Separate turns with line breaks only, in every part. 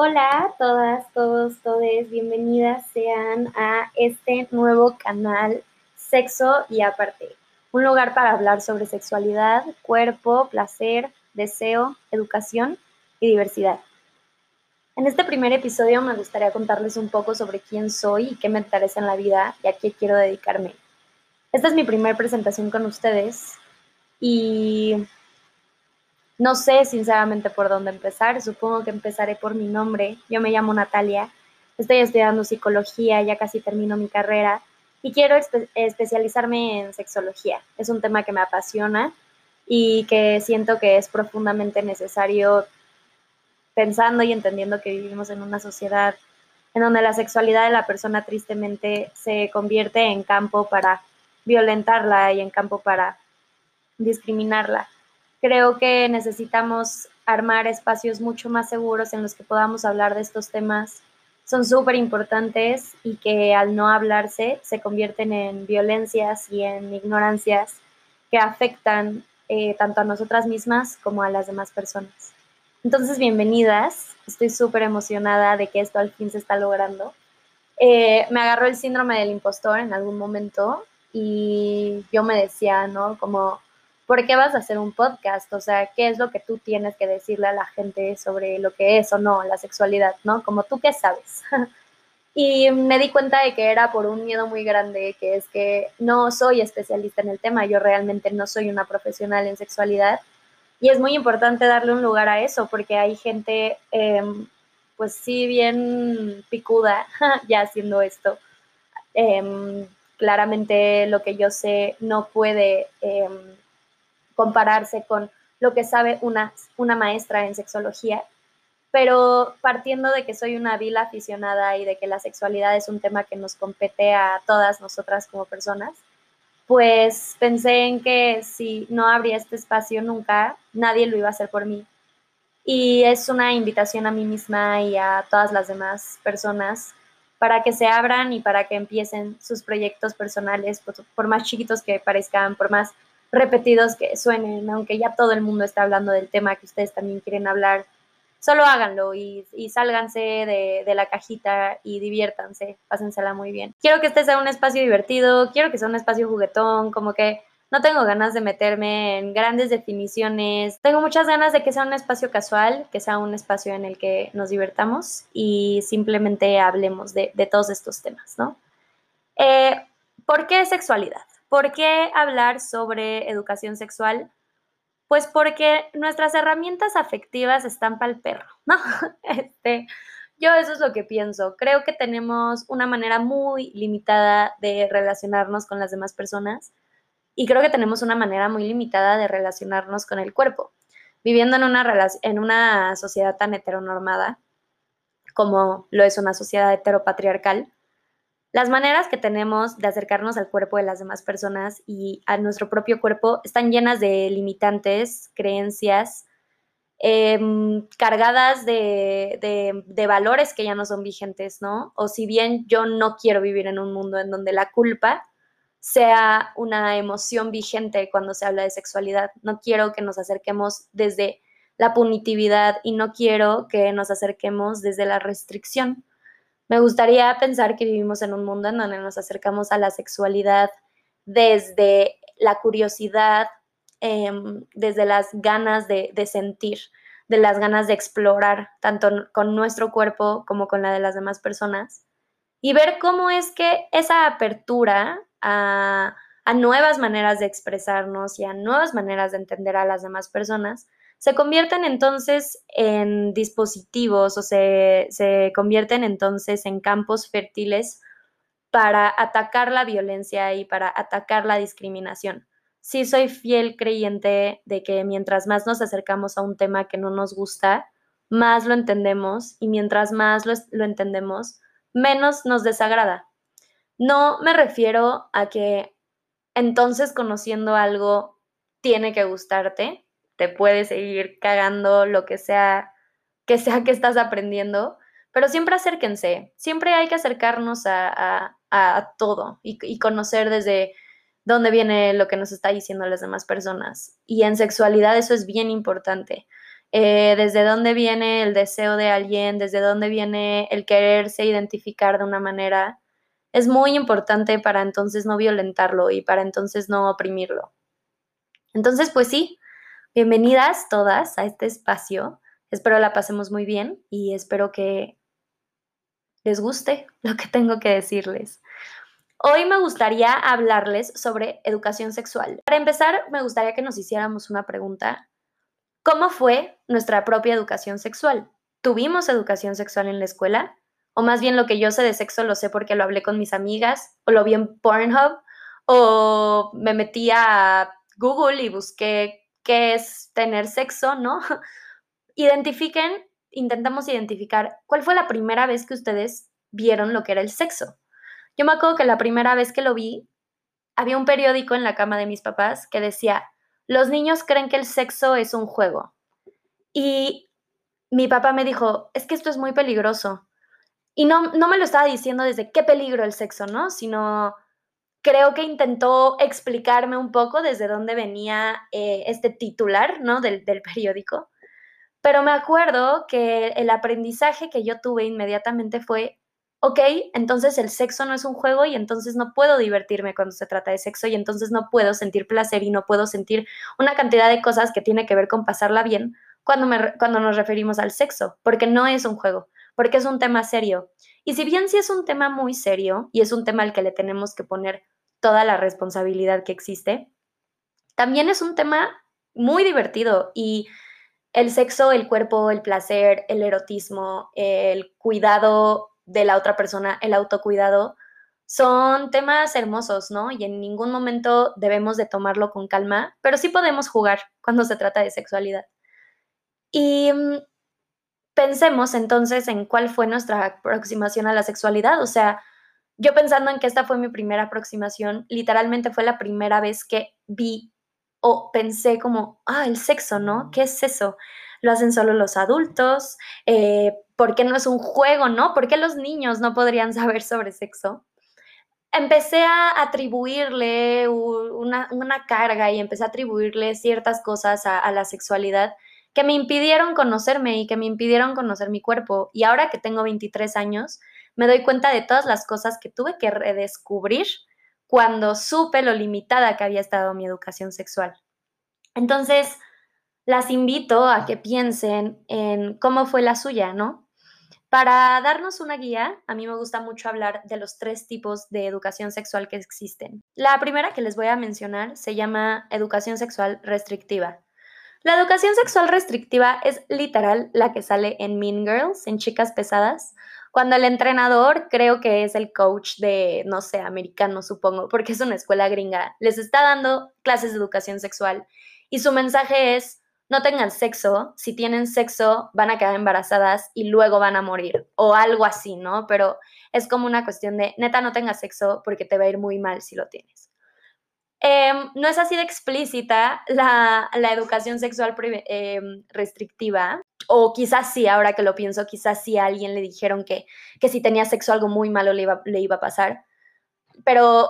Hola todas, todos, todes, bienvenidas sean a este nuevo canal Sexo y Aparte, un lugar para hablar sobre sexualidad, cuerpo, placer, deseo, educación y diversidad. En este primer episodio me gustaría contarles un poco sobre quién soy y qué me interesa en la vida y a qué quiero dedicarme. Esta es mi primera presentación con ustedes y no sé sinceramente por dónde empezar, supongo que empezaré por mi nombre. Yo me llamo Natalia, estoy estudiando psicología, ya casi termino mi carrera y quiero especializarme en sexología. Es un tema que me apasiona y que siento que es profundamente necesario pensando y entendiendo que vivimos en una sociedad en donde la sexualidad de la persona tristemente se convierte en campo para violentarla y en campo para discriminarla. Creo que necesitamos armar espacios mucho más seguros en los que podamos hablar de estos temas. Son súper importantes y que al no hablarse se convierten en violencias y en ignorancias que afectan eh, tanto a nosotras mismas como a las demás personas. Entonces, bienvenidas. Estoy súper emocionada de que esto al fin se está logrando. Eh, me agarró el síndrome del impostor en algún momento y yo me decía, ¿no? Como ¿por qué vas a hacer un podcast? O sea, ¿qué es lo que tú tienes que decirle a la gente sobre lo que es o no la sexualidad, ¿no? Como tú qué sabes. y me di cuenta de que era por un miedo muy grande, que es que no soy especialista en el tema, yo realmente no soy una profesional en sexualidad. Y es muy importante darle un lugar a eso, porque hay gente, em, pues sí, bien picuda ya haciendo esto. Em, claramente lo que yo sé no puede em, compararse con lo que sabe una, una maestra en sexología, pero partiendo de que soy una vil aficionada y de que la sexualidad es un tema que nos compete a todas nosotras como personas, pues pensé en que si no habría este espacio nunca, nadie lo iba a hacer por mí. Y es una invitación a mí misma y a todas las demás personas para que se abran y para que empiecen sus proyectos personales, por, por más chiquitos que parezcan, por más repetidos que suenen, aunque ya todo el mundo está hablando del tema que ustedes también quieren hablar, solo háganlo y, y sálganse de, la cajita y diviértanse, pásensela muy bien. Quiero que este sea un espacio divertido, quiero que sea un espacio juguetón, como que no tengo ganas de meterme en grandes definiciones, tengo muchas ganas de que sea un espacio casual, que sea un espacio en el que nos divertamos y simplemente hablemos de, de todos estos temas, ¿no? Eh, ¿Por qué sexualidad? ¿Por qué hablar sobre educación sexual? Pues porque nuestras herramientas afectivas están para el perro, ¿no? Este, yo eso es lo que pienso. Creo que tenemos una manera muy limitada de relacionarnos con las demás personas y creo que tenemos una manera muy limitada de relacionarnos con el cuerpo. Viviendo en una, en una sociedad tan heteronormada como lo es una sociedad heteropatriarcal, las maneras que tenemos de acercarnos al cuerpo de las demás personas y a nuestro propio cuerpo están llenas de limitantes, creencias, em, cargadas de, de, valores que ya no son vigentes, ¿no? O si bien yo no quiero vivir en un mundo en donde la culpa sea una emoción vigente cuando se habla de sexualidad, no quiero que nos acerquemos desde la punitividad y no quiero que nos acerquemos desde la restricción. Me gustaría pensar que vivimos en un mundo en donde nos acercamos a la sexualidad desde la curiosidad, em, desde las ganas de, sentir, de las ganas de explorar, tanto con nuestro cuerpo como con la de las demás personas, y ver cómo es que esa apertura a nuevas maneras de expresarnos y a nuevas maneras de entender a las demás personas se convierten entonces en dispositivos o se, se convierten entonces en campos fértiles para atacar la violencia y para atacar la discriminación. Sí soy fiel creyente de que mientras más nos acercamos a un tema que no nos gusta, más lo entendemos y mientras más lo, lo entendemos, menos nos desagrada. No me refiero a que entonces conociendo algo tiene que gustarte, te puede seguir cagando lo que sea que sea que estás aprendiendo, pero siempre acérquense, siempre hay que acercarnos a, todo y, y, conocer desde dónde viene lo que nos está diciendo las demás personas. Y en sexualidad eso es bien importante. eh, desde dónde viene el deseo de alguien, desde dónde viene el quererse identificar de una manera, es muy importante para entonces no violentarlo y para entonces no oprimirlo. Entonces, pues sí, bienvenidas todas a este espacio. Espero la pasemos muy bien y espero que les guste lo que tengo que decirles. Hoy me gustaría hablarles sobre educación sexual. Para empezar, me gustaría que nos hiciéramos una pregunta. ¿Cómo fue nuestra propia educación sexual? ¿Tuvimos educación sexual en la escuela? O más bien lo que yo sé de sexo lo sé porque lo hablé con mis amigas, o lo vi en Pornhub, o me metí a Google y busqué qué es tener sexo, ¿no? Identifiquen, intentamos identificar cuál fue la primera vez que ustedes vieron lo que era el sexo. Yo me acuerdo que la primera vez que lo vi, había un periódico en la cama de mis papás que decía, los niños creen que el sexo es un juego. Y mi papá me dijo, es que esto es muy peligroso. Y no, no me lo estaba diciendo desde qué peligro el sexo, ¿no? Sino creo que intentó explicarme un poco desde dónde venía eh, este titular, ¿no? Del, del periódico. Pero me acuerdo que el aprendizaje que yo tuve inmediatamente fue, ok, entonces el sexo no es un juego y entonces no puedo divertirme cuando se trata de sexo y entonces no puedo sentir placer y no puedo sentir una cantidad de cosas que tiene que ver con pasarla bien cuando, me, cuando nos referimos al sexo, porque no es un juego, porque es un tema serio. Y si bien sí es un tema muy serio y es un tema al que le tenemos que poner toda la responsabilidad que existe, también es un tema muy divertido y el sexo, el cuerpo, el placer, el erotismo, el cuidado de la otra persona, el autocuidado, son temas hermosos, ¿no? Y en ningún momento debemos de tomarlo con calma, pero sí podemos jugar cuando se trata de sexualidad. Y mm, pensemos entonces en cuál fue nuestra aproximación a la sexualidad, o sea, yo pensando en que esta fue mi primera aproximación, literalmente fue la primera vez que vi o pensé como, ah, el sexo, ¿no? ¿Qué es eso? Lo hacen solo los adultos, eh, ¿por qué no es un juego, no? ¿Por qué los niños no podrían saber sobre sexo? Empecé a atribuirle una, carga y empecé a atribuirle ciertas cosas a la sexualidad que me impidieron conocerme y que me impidieron conocer mi cuerpo. Y ahora que tengo 23 años, me doy cuenta de todas las cosas que tuve que redescubrir cuando supe lo limitada que había estado mi educación sexual. Entonces, las invito a que piensen en cómo fue la suya, ¿no? Para darnos una guía, a mí me gusta mucho hablar de los tres tipos de educación sexual que existen. La primera que les voy a mencionar se llama educación sexual restrictiva. La educación sexual restrictiva es literal la que sale en Mean Girls, en Chicas Pesadas, cuando el entrenador, creo que es el coach de, no sé, americano, supongo, porque es una escuela gringa, les está dando clases de educación sexual y su mensaje es, no tengan sexo, si tienen sexo van a quedar embarazadas y luego van a morir o algo así, ¿no? Pero es como una cuestión de, neta, no tengas sexo porque te va a ir muy mal si lo tienes. Em, no es así de explícita la, educación sexual em, restrictiva, o quizás sí, ahora que lo pienso, quizás sí a alguien le dijeron que, que si tenía sexo algo muy malo le iba, le iba a pasar, pero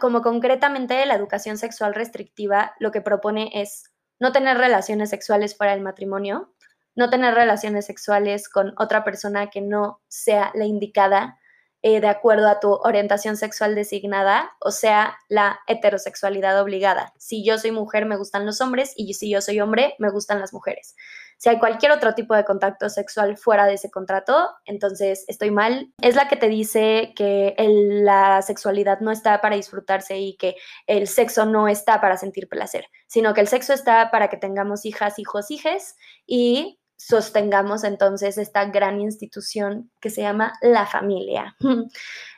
como concretamente la educación sexual restrictiva lo que propone es no tener relaciones sexuales fuera del matrimonio, no tener relaciones sexuales con otra persona que no sea la indicada eh, de acuerdo a tu orientación sexual designada, o sea, la heterosexualidad obligada. Si yo soy mujer, me gustan los hombres y si yo soy hombre, me gustan las mujeres. Si hay cualquier otro tipo de contacto sexual fuera de ese contrato, entonces estoy mal. Es la que te dice que la sexualidad no está para disfrutarse y que el sexo no está para sentir placer, sino que el sexo está para que tengamos hijas, hijos, hijes y sostengamos entonces esta gran institución que se llama la familia.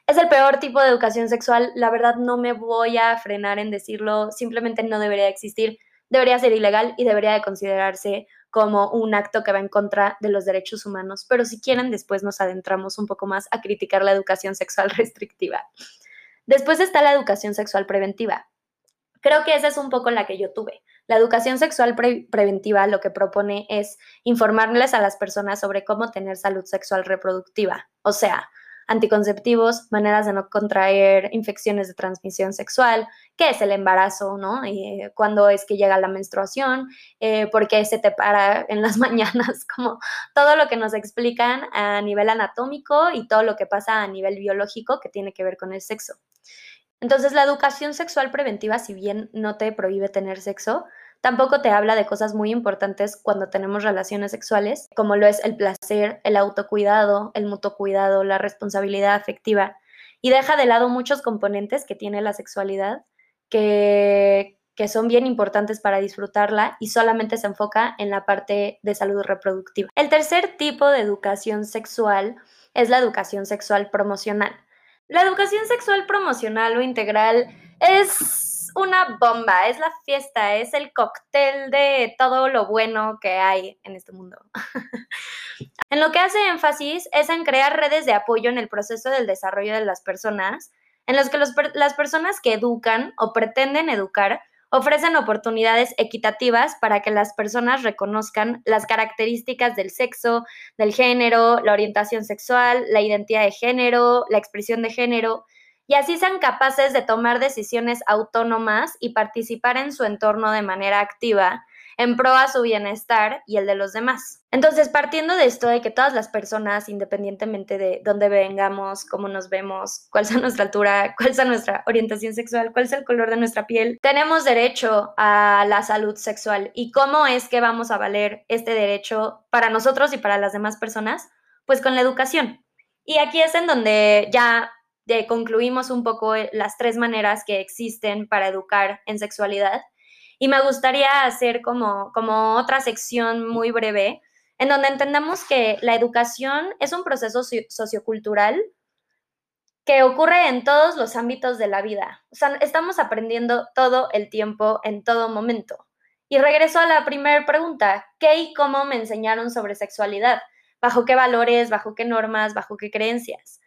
Es el peor tipo de educación sexual, la verdad no me voy a frenar en decirlo, simplemente no debería existir, debería ser ilegal y debería de considerarse como un acto que va en contra de los derechos humanos, pero si quieren después nos adentramos un poco más a criticar la educación sexual restrictiva. Después está la educación sexual preventiva. Creo que esa es un poco la que yo tuve. La educación sexual preventiva lo que propone es informarles a las personas sobre cómo tener salud sexual reproductiva. O sea, anticonceptivos, maneras de no contraer infecciones de transmisión sexual, qué es el embarazo, ¿no? Eh, cuándo es que llega la menstruación, eh, por qué se te para en las mañanas, como todo lo que nos explican a nivel anatómico y todo lo que pasa a nivel biológico que tiene que ver con el sexo. Entonces, la educación sexual preventiva, si bien no te prohíbe tener sexo, Tampoco te habla de cosas muy importantes cuando tenemos relaciones sexuales, como lo es el placer, el autocuidado, el mutuo cuidado, la responsabilidad afectiva, y deja de lado muchos componentes que tiene la sexualidad que, que son bien importantes para disfrutarla y solamente se enfoca en la parte de salud reproductiva. El tercer tipo de educación sexual es la educación sexual promocional. La educación sexual promocional o integral es una bomba, es la fiesta, es el cóctel de todo lo bueno que hay en este mundo. en lo que hace énfasis es en crear redes de apoyo en el proceso del desarrollo de las personas, en los que las personas que educan o pretenden educar ofrecen oportunidades equitativas para que las personas reconozcan las características del sexo, del género, la orientación sexual, la identidad de género, la expresión de género, y así sean capaces de tomar decisiones autónomas y participar en su entorno de manera activa en pro a su bienestar y el de los demás. Entonces, partiendo de esto de que todas las personas, independientemente de dónde vengamos, cómo nos vemos, cuál sea nuestra altura, cuál sea nuestra orientación sexual, cuál sea el color de nuestra piel, tenemos derecho a la salud sexual. ¿Y cómo es que vamos a valer este derecho para nosotros y para las demás personas? Pues con la educación. Y aquí es en donde ya concluimos un poco eh, las tres maneras que existen para educar en sexualidad. Y me gustaría hacer como, como otra sección muy breve, en donde entendamos que la educación es un proceso sociocultural que ocurre en todos los ámbitos de la vida. O sea, estamos aprendiendo todo el tiempo, en todo momento. Y regreso a la primera pregunta, ¿qué y cómo me enseñaron sobre sexualidad? ¿Bajo qué valores, bajo qué normas, bajo qué creencias?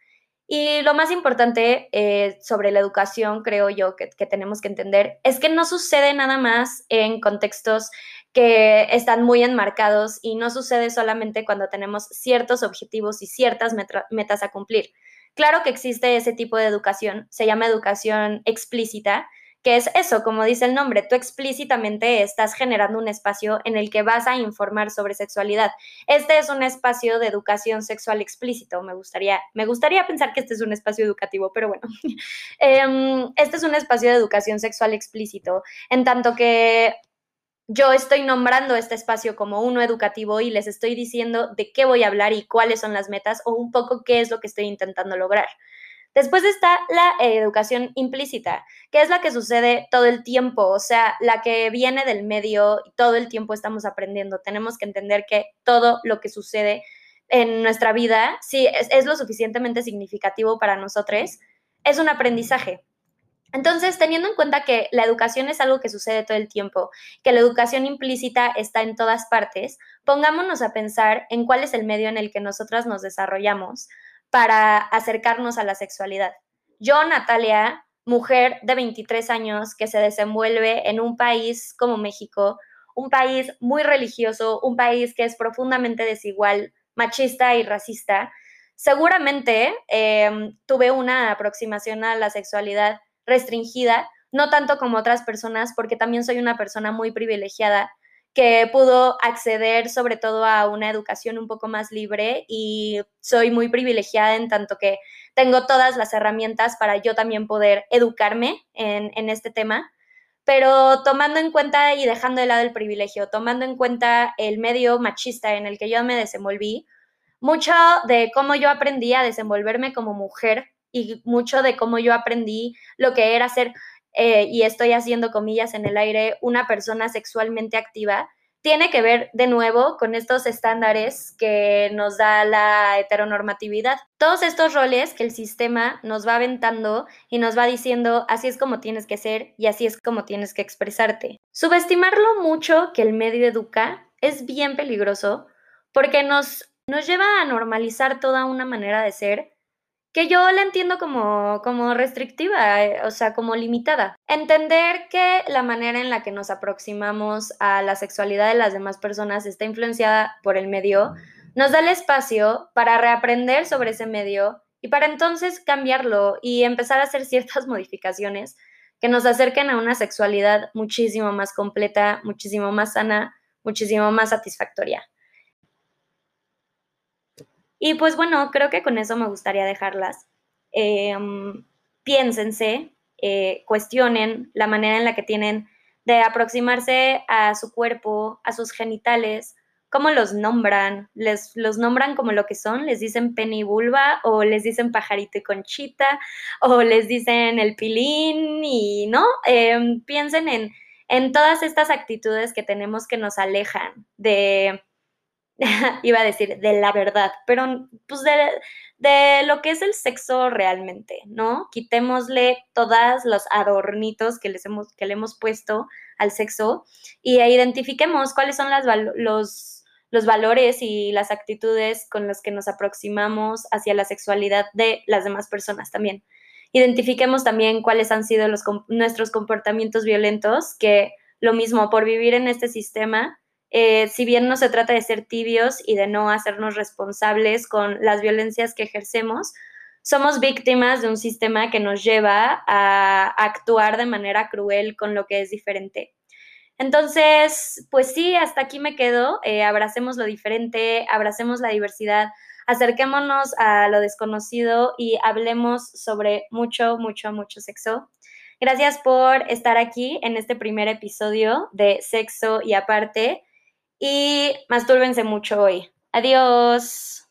Y lo más importante eh, sobre la educación, creo yo, que, tenemos que entender, es que no sucede nada más en contextos que están muy enmarcados y no sucede solamente cuando tenemos ciertos objetivos y ciertas metas a cumplir. Claro que existe ese tipo de educación, se llama educación explícita, que es eso, como dice el nombre, tú explícitamente estás generando un espacio en el que vas a informar sobre sexualidad. Este es un espacio de educación sexual explícito, me gustaría, me gustaría pensar que este es un espacio educativo, pero bueno, em, este es un espacio de educación sexual explícito, en tanto que yo estoy nombrando este espacio como uno educativo y les estoy diciendo de qué voy a hablar y cuáles son las metas o un poco qué es lo que estoy intentando lograr. Después está la educación implícita, que es la que sucede todo el tiempo, o sea, la que viene del medio y todo el tiempo estamos aprendiendo. Tenemos que entender que todo lo que sucede en nuestra vida, si es, lo suficientemente significativo para nosotros, es un aprendizaje. Entonces, teniendo en cuenta que la educación es algo que sucede todo el tiempo, que la educación implícita está en todas partes, pongámonos a pensar en cuál es el medio en el que nosotras nos desarrollamos, para acercarnos a la sexualidad. Yo, Natalia, mujer de 23 años que se desenvuelve en un país como México, un país muy religioso, un país que es profundamente desigual, machista y racista, seguramente em, tuve una aproximación a la sexualidad restringida, no tanto como otras personas, porque también soy una persona muy privilegiada que pudo acceder sobre todo a una educación un poco más libre y soy muy privilegiada en tanto que tengo todas las herramientas para yo también poder educarme en, este tema, pero tomando en cuenta y dejando de lado el privilegio, tomando en cuenta el medio machista en el que yo me desenvolví, mucho de cómo yo aprendí a desenvolverme como mujer y mucho de cómo yo aprendí lo que era ser eh, y estoy haciendo comillas en el aire, una persona sexualmente activa, tiene que ver de nuevo con estos estándares que nos da la heteronormatividad. Todos estos roles que el sistema nos va aventando y nos va diciendo así es como tienes que ser y así es como tienes que expresarte. Subestimarlo mucho que el medio educa es bien peligroso porque nos, nos lleva a normalizar toda una manera de ser que yo la entiendo como, como restrictiva, eh, o sea, como limitada. Entender que la manera en la que nos aproximamos a la sexualidad de las demás personas está influenciada por el medio, nos da el espacio para reaprender sobre ese medio y para entonces cambiarlo y empezar a hacer ciertas modificaciones que nos acerquen a una sexualidad muchísimo más completa, muchísimo más sana, muchísimo más satisfactoria. Y pues bueno, creo que con eso me gustaría dejarlas. Em, piénsense, eh, cuestionen la manera en la que tienen de aproximarse a su cuerpo, a sus genitales, cómo los nombran, les los nombran como lo que son, les dicen penny vulva o les dicen pajarito y conchita o les dicen el pilín y no, em, piensen en, en todas estas actitudes que tenemos que nos alejan de, iba a decir, de la verdad, pero pues de, de, lo que es el sexo realmente, ¿no? Quitémosle todos los adornitos que, les hemos, que le hemos puesto al sexo y identifiquemos cuáles son las, los los valores y las actitudes con las que nos aproximamos hacia la sexualidad de las demás personas también. Identifiquemos también cuáles han sido los, nuestros comportamientos violentos, que lo mismo, por vivir en este sistema, eh, si bien no se trata de ser tibios y de no hacernos responsables con las violencias que ejercemos, somos víctimas de un sistema que nos lleva a actuar de manera cruel con lo que es diferente. Entonces, pues sí, hasta aquí me quedo. Eh, abracemos lo diferente, abracemos la diversidad, acerquémonos a lo desconocido y hablemos sobre mucho, mucho, mucho sexo. Gracias por estar aquí en este primer episodio de Sexo y aparte. Y mastúrbense mucho hoy. Adiós.